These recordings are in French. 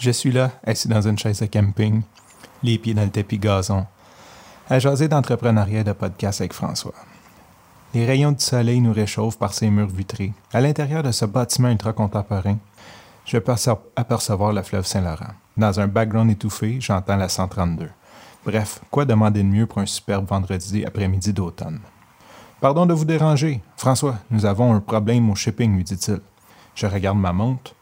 Je suis là, assis dans une chaise de camping, les pieds dans le tapis gazon, à jaser d'entrepreneuriat de podcast avec François. Les rayons du soleil nous réchauffent par ces murs vitrés. À l'intérieur de ce bâtiment ultra contemporain, je peux apercevoir le fleuve Saint-Laurent. Dans un background étouffé, j'entends la 132. Bref, quoi demander de mieux pour un superbe vendredi après-midi d'automne? Pardon de vous déranger. François, nous avons un problème au shipping, lui dit-il. Je regarde ma montre.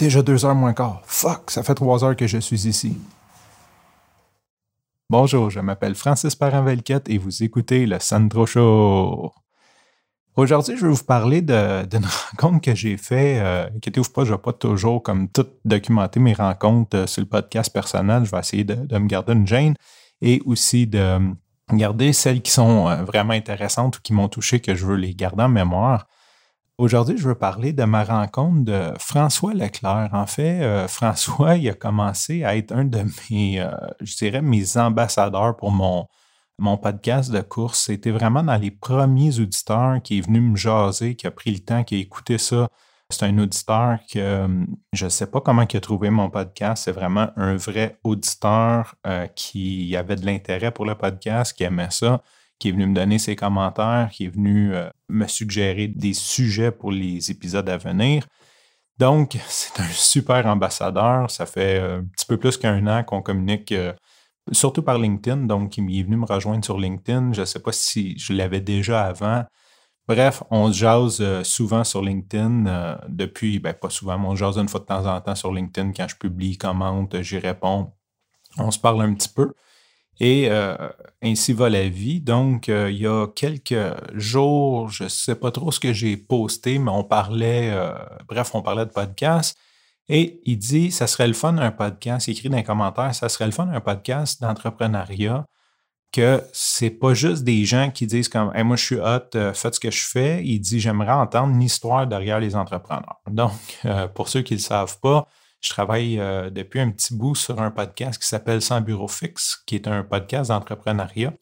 Déjà deux heures moins quart. Fuck, ça fait trois heures que je suis ici. Bonjour, je m'appelle Francis Parent-Velquette et vous écoutez le Sandro Show. Aujourd'hui, je vais vous parler d'une rencontre que j'ai faite. Euh, inquiétez-vous pas, je ne vais pas toujours comme tout documenter mes rencontres euh, sur le podcast personnel. Je vais essayer de, de, me garder une gêne et aussi de garder celles qui sont euh, vraiment intéressantes ou qui m'ont touché, que je veux les garder en mémoire. Aujourd'hui, je veux parler de ma rencontre de François Leclerc. En fait, euh, François, il a commencé à être un de mes, euh, je dirais, mes ambassadeurs pour mon, mon podcast de course. C'était vraiment dans les premiers auditeurs qui est venu me jaser, qui a pris le temps, qui a écouté ça. C'est un auditeur que euh, je ne sais pas comment il a trouvé mon podcast. C'est vraiment un vrai auditeur qui avait de l'intérêt pour le podcast, qui aimait ça qui est venu me donner ses commentaires, qui est venu euh, me suggérer des sujets pour les épisodes à venir. Donc, c'est un super ambassadeur. Ça fait euh, un petit peu plus qu'un an qu'on communique, euh, surtout par LinkedIn. Donc, il est venu me rejoindre sur LinkedIn. Je ne sais pas si je l'avais déjà avant. Bref, on jase souvent sur LinkedIn depuis, ben pas souvent, mais on jase une fois de temps en temps sur LinkedIn quand je publie, commente, j'y réponds. On se parle un petit peu. Et euh, ainsi va la vie. Donc, euh, il y a quelques jours, je ne sais pas trop ce que j'ai posté, mais on parlait, euh, bref, on parlait de podcast. Et il dit, ça serait le fun un podcast, il écrit dans les commentaires, ça serait le fun un podcast d'entrepreneuriat, que c'est pas juste des gens qui disent comme moi je suis hot, faites ce que je fais. Il dit j'aimerais entendre l'histoire derrière les entrepreneurs. Donc, pour ceux qui ne le savent pas, je travaille euh, depuis un petit bout sur un podcast qui s'appelle Sans bureau fixe, qui est un podcast d'entrepreneuriat.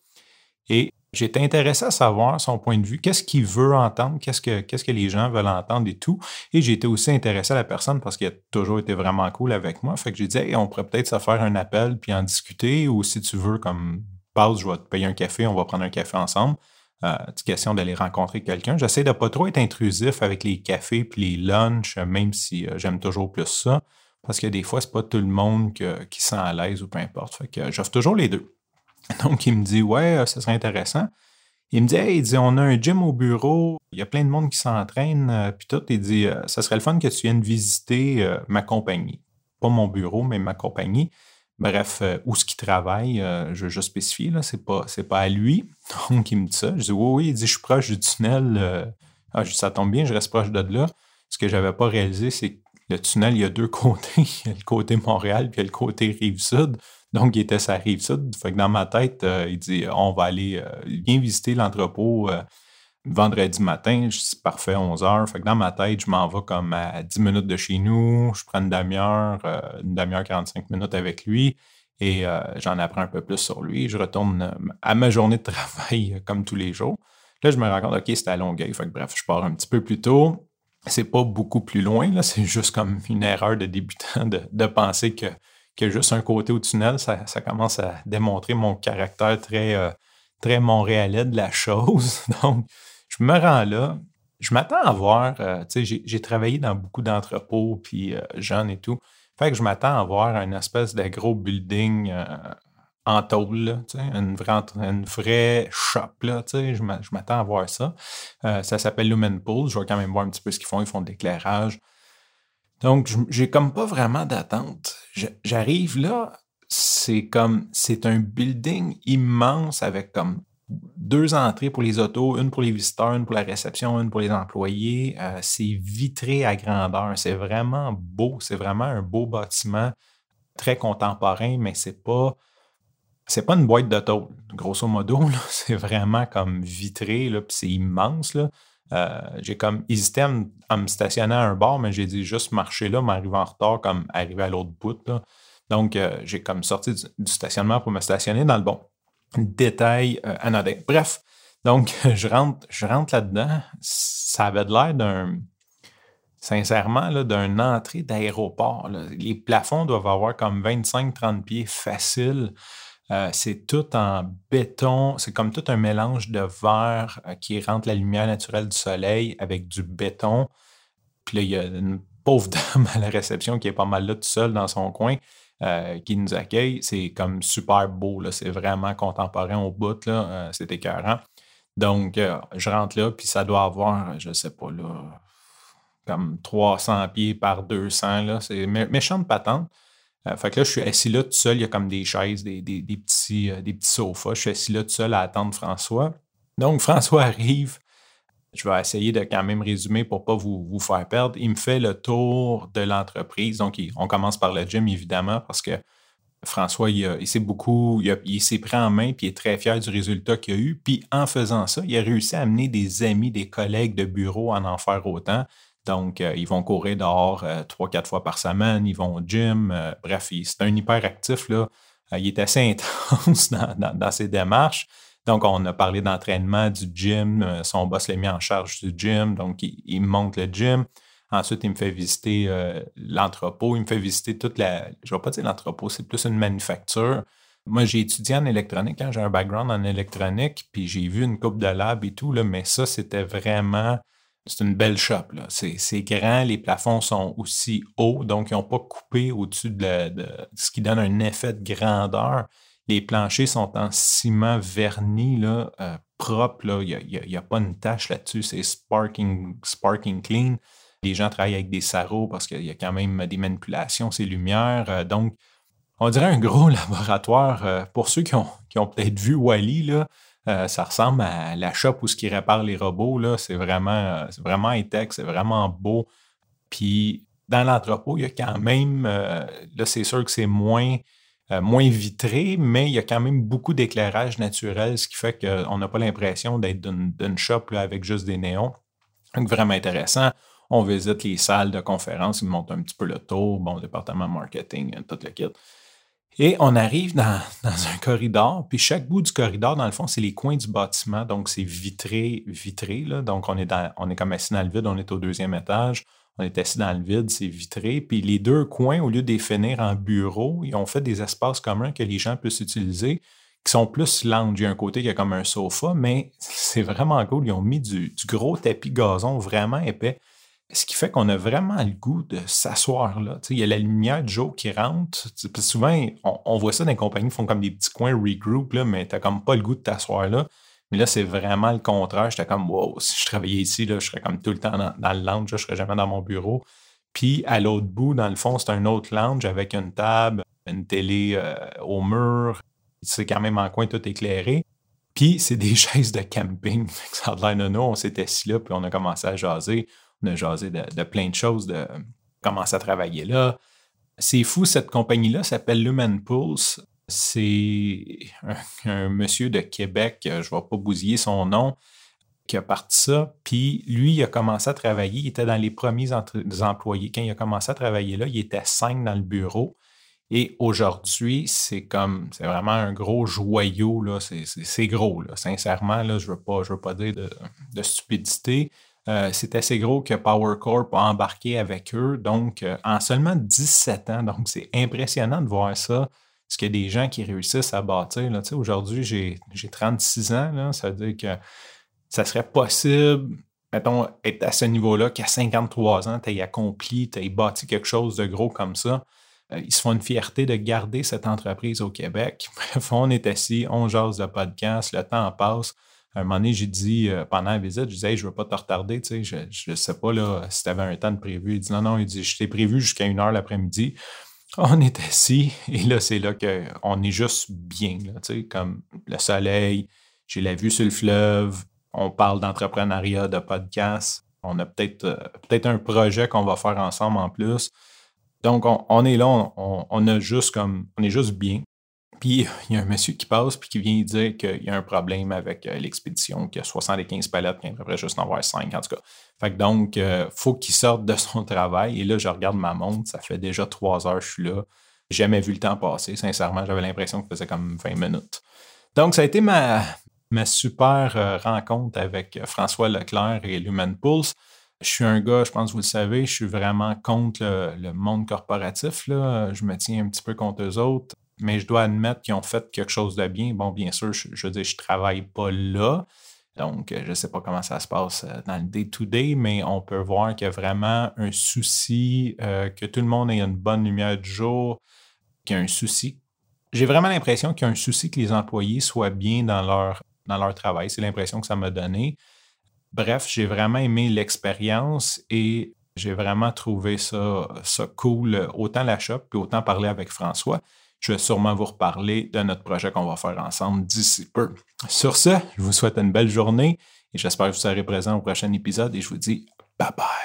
Et j'étais intéressé à savoir son point de vue, qu'est-ce qu'il veut entendre, qu'est-ce que, que les gens veulent entendre et tout? Et été aussi intéressé à la personne parce qu'il a toujours été vraiment cool avec moi. Fait que j'ai dit, on pourrait peut-être se faire un appel puis en discuter ou si tu veux, comme passe, je vais te payer un café, on va prendre un café ensemble. Euh, question d'aller rencontrer quelqu'un. J'essaie de pas trop être intrusif avec les cafés puis les lunchs, même si euh, j'aime toujours plus ça. Parce que des fois, c'est pas tout le monde qui sent à l'aise ou peu importe. Fait que j'offre toujours les deux. Donc, il me dit Ouais, ça serait intéressant. Il me dit il dit, on a un gym au bureau, il y a plein de monde qui s'entraîne, euh, puis tout. Il dit euh, Ça serait le fun que tu viennes visiter euh, ma compagnie. Pas mon bureau, mais ma compagnie. Bref, où ce qu'il travaille, je veux juste spécifier, là, c'est pas, pas à lui. Donc, il me dit ça. Je dis Oui, oui, il dit Je suis proche du tunnel. ah, ça tombe bien, je reste proche de là. Ce que je n'avais pas réalisé, c'est le tunnel, il y a deux côtés. Il y a le côté Montréal, puis il y a le côté Rive-Sud. Donc, il était sa Rive-Sud. Fait que dans ma tête, euh, il dit on va aller bien euh, visiter l'entrepôt euh, vendredi matin. Je dis parfait, 11 heures. Fait que dans ma tête, je m'en vais comme à 10 minutes de chez nous. Je prends une demi-heure, une demi-heure, 45 minutes avec lui. Et j'en apprends un peu plus sur lui. Je retourne à ma journée de travail comme tous les jours. Là, je me rends compte, OK, c'était à Longueuil. Fait que bref, je pars un petit peu plus tôt c'est pas beaucoup plus loin, là. C'est juste comme une erreur de débutant de, penser que, que juste un côté au tunnel, ça, commence à démontrer mon caractère très, euh, très montréalais de la chose. Donc, je me rends là. Je m'attends à voir, euh, tu sais, j'ai travaillé dans beaucoup d'entrepôts, puis euh, jeunes et tout. Fait que je m'attends à voir un espèce de gros building en tôle, une, vraie, une vraie shop. Là, je m'attends à voir ça. Euh, ça s'appelle Lumen Pool. Je vais quand même voir un petit peu ce qu'ils font. Ils font de l'éclairage. Donc, j'ai comme pas vraiment d'attente. J'arrive là, c'est comme, c'est un building immense avec comme deux entrées pour les autos, une pour les visiteurs, une pour la réception, une pour les employés. Euh, c'est vitré à grandeur. C'est vraiment beau. C'est vraiment un beau bâtiment très contemporain, mais c'est pas c'est pas une boîte de tôle, grosso modo. C'est vraiment comme vitré, puis c'est immense. Euh, j'ai comme hésité à me, stationner à un bar, mais j'ai dit juste marcher là, m'arriver en retard, comme arriver à l'autre bout. Donc, euh, j'ai comme sorti du, stationnement pour me stationner dans le bon détail euh, anodin. Bref, donc, je rentre, je rentre là-dedans. Ça avait l'air d'un sincèrement, d'une entrée d'aéroport, les plafonds doivent avoir comme 25-30 pieds facile. Euh, c'est tout en béton. C'est comme tout un mélange de verre euh, qui rentre la lumière naturelle du soleil avec du béton. Puis là, il y a une pauvre dame à la réception qui est pas mal là tout seul dans son coin. Euh, qui nous accueille. C'est comme super beau. C'est vraiment contemporain au bout. C'est écœurant. Donc, je rentre là, puis ça doit avoir, je sais pas, là, comme 300 pieds par 200. Là. C'est méchante patente. Euh, fait que là, je suis assis là tout seul. Il y a comme des chaises, des, petits, euh, des petits sofas. Je suis assis là tout seul à attendre François. Donc, François arrive. Je vais essayer de quand même résumer pour ne pas vous, faire perdre. Il me fait le tour de l'entreprise. Donc, on commence par le gym, évidemment, parce que François, il, s'est beaucoup, il, s'est pris en main, puis il est très fier du résultat qu'il a eu. Puis en faisant ça, il a réussi à amener des amis, des collègues de bureau à en faire autant. Donc, euh, ils vont courir dehors euh, trois, quatre fois par semaine, ils vont au gym. Euh, bref, c'est un hyperactif. Là. il est assez intense dans, ses démarches. Donc, on a parlé d'entraînement, du gym. son boss l'a mis en charge du gym. Donc, il, monte le gym. Ensuite, il me fait visiter l'entrepôt. Il me fait visiter toute la. Je ne vais pas dire l'entrepôt, c'est plus une manufacture. Moi, j'ai étudié en électronique, hein, j'ai un background en électronique, puis j'ai vu une coupe de lab et tout, là, mais ça, c'était vraiment c'est une belle shop. C'est grand, les plafonds sont aussi hauts, donc ils n'ont pas coupé au-dessus de, ce qui donne un effet de grandeur. Les planchers sont en ciment verni, euh, propre. Il n'y a, pas une tache là-dessus. C'est sparking, sparking clean. Les gens travaillent avec des sarraux parce qu'il y a quand même des manipulations, ces lumières. Euh, donc, on dirait un gros laboratoire. Euh, pour ceux qui ont, qui ont peut-être vu Wally, euh, ça ressemble à la shop où ce qui répare les robots. Là. C'est vraiment, euh, c'est vraiment high-tech, c'est vraiment beau. Puis dans l'entrepôt, il y a quand même, euh, là, c'est sûr que c'est moins, moins vitré, mais il y a quand même beaucoup d'éclairage naturel, ce qui fait qu'on n'a pas l'impression d'être d'une, shop avec juste des néons. Donc, vraiment intéressant. On visite les salles de conférence, ils montent un petit peu le tour, bon, département marketing, tout le kit. Et on arrive dans, un corridor, puis chaque bout du corridor, dans le fond, c'est les coins du bâtiment. Donc, c'est vitré, vitré. Là. Donc, on est, dans, on est comme assis dans le vide, on est au deuxième étage. On est assis dans le vide, c'est vitré. Puis les deux coins, au lieu de les finir en bureau, ils ont fait des espaces communs que les gens puissent utiliser, qui sont plus lounge. Il un côté qui a comme un sofa, mais c'est vraiment cool. Ils ont mis du gros tapis gazon vraiment épais. Ce qui fait qu'on a vraiment le goût de s'asseoir là. il y a la lumière de jour qui rentre. souvent, on, voit ça dans les compagnies qui font comme des petits coins regroup, là, mais tu n'as comme pas le goût de t'asseoir là. Mais là, c'est vraiment le contraire. J'étais comme, wow, si je travaillais ici, là, je serais comme tout le temps dans, le lounge, je ne serais jamais dans mon bureau. Puis à l'autre bout, dans le fond, c'est un autre lounge avec une table, une télé euh, au mur. C'est quand même en coin tout éclairé. Puis c'est des chaises de camping. Ça a l'air de On s'était assis là, puis on a commencé à jaser. On a de, plein de choses, de commencer à travailler là. C'est fou, cette compagnie-là s'appelle Lumen Pulse. C'est un, monsieur de Québec, je ne vais pas bousiller son nom, qui a parti ça. Puis lui, il a commencé à travailler. Il était dans les premiers employés. Quand il a commencé à travailler là, il était cinq dans le bureau. Et aujourd'hui, c'est comme, c'est vraiment un gros joyau, là. C'est, gros. Sincèrement, là, je ne veux, pas, veux pas dire de stupidité, euh, c'est assez gros que Power Corp a embarqué avec eux. Donc, euh, en seulement 17 ans, donc c'est impressionnant de voir ça. Y a des gens qui réussissent à bâtir. Aujourd'hui, j'ai 36 ans. Là, ça veut dire que ça serait possible, mettons, être à ce niveau-là, qu'à 53 ans, tu aies accompli, tu aies bâti quelque chose de gros comme ça. Euh, ils se font une fierté de garder cette entreprise au Québec. On est assis, on jase de podcast, le temps passe un moment donné, j'ai dit euh, pendant la visite, je disais, je ne veux pas te retarder, tu sais, je ne sais pas là, si tu avais un temps de prévu. Il dit non, non, il dit, je t'ai prévu jusqu'à une heure l'après-midi. On est assis et là, c'est là qu'on est juste bien, tu sais, comme le soleil, j'ai la vue sur le fleuve, on parle d'entrepreneuriat, de podcast. On a peut-être euh, peut-être un projet qu'on va faire ensemble en plus. Donc, on, est là, on, on, a juste comme, on est juste bien. Puis il y a un monsieur qui passe puis qui vient dire qu'il y a un problème avec euh, l'expédition, qu'il y a 75 palettes, qu'il devrait juste en avoir 5 en tout cas. Fait que donc, euh, faut qu'il sorte de son travail. Et là, je regarde ma montre, ça fait déjà 3 heures que je suis là. J'ai jamais vu le temps passer. Sincèrement, j'avais l'impression que faisait comme 20 minutes. Donc, ça a été ma, ma super euh, rencontre avec François Leclerc et Lumen Pulse. Je suis un gars, je pense que vous le savez, je suis vraiment contre le, monde corporatif. Là. Je me tiens un petit peu contre eux autres, mais je dois admettre qu'ils ont fait quelque chose de bien. Bon, bien sûr, je, je veux dire, je ne travaille pas là. Donc, je ne sais pas comment ça se passe euh, dans le day-to-day, mais on peut voir qu'il y a vraiment un souci, euh, que tout le monde ait une bonne lumière du jour, qu'il y a un souci. J'ai vraiment l'impression qu'il y a un souci que les employés soient bien dans leur, dans leur travail. C'est l'impression que ça m'a donné. Bref, j'ai vraiment aimé l'expérience et j'ai vraiment trouvé ça, ça cool, autant la shop, puis autant parler avec François. Je vais sûrement vous reparler de notre projet qu'on va faire ensemble d'ici peu. Sur ce, je vous souhaite une belle journée et j'espère que vous serez présent au prochain épisode et je vous dis bye bye.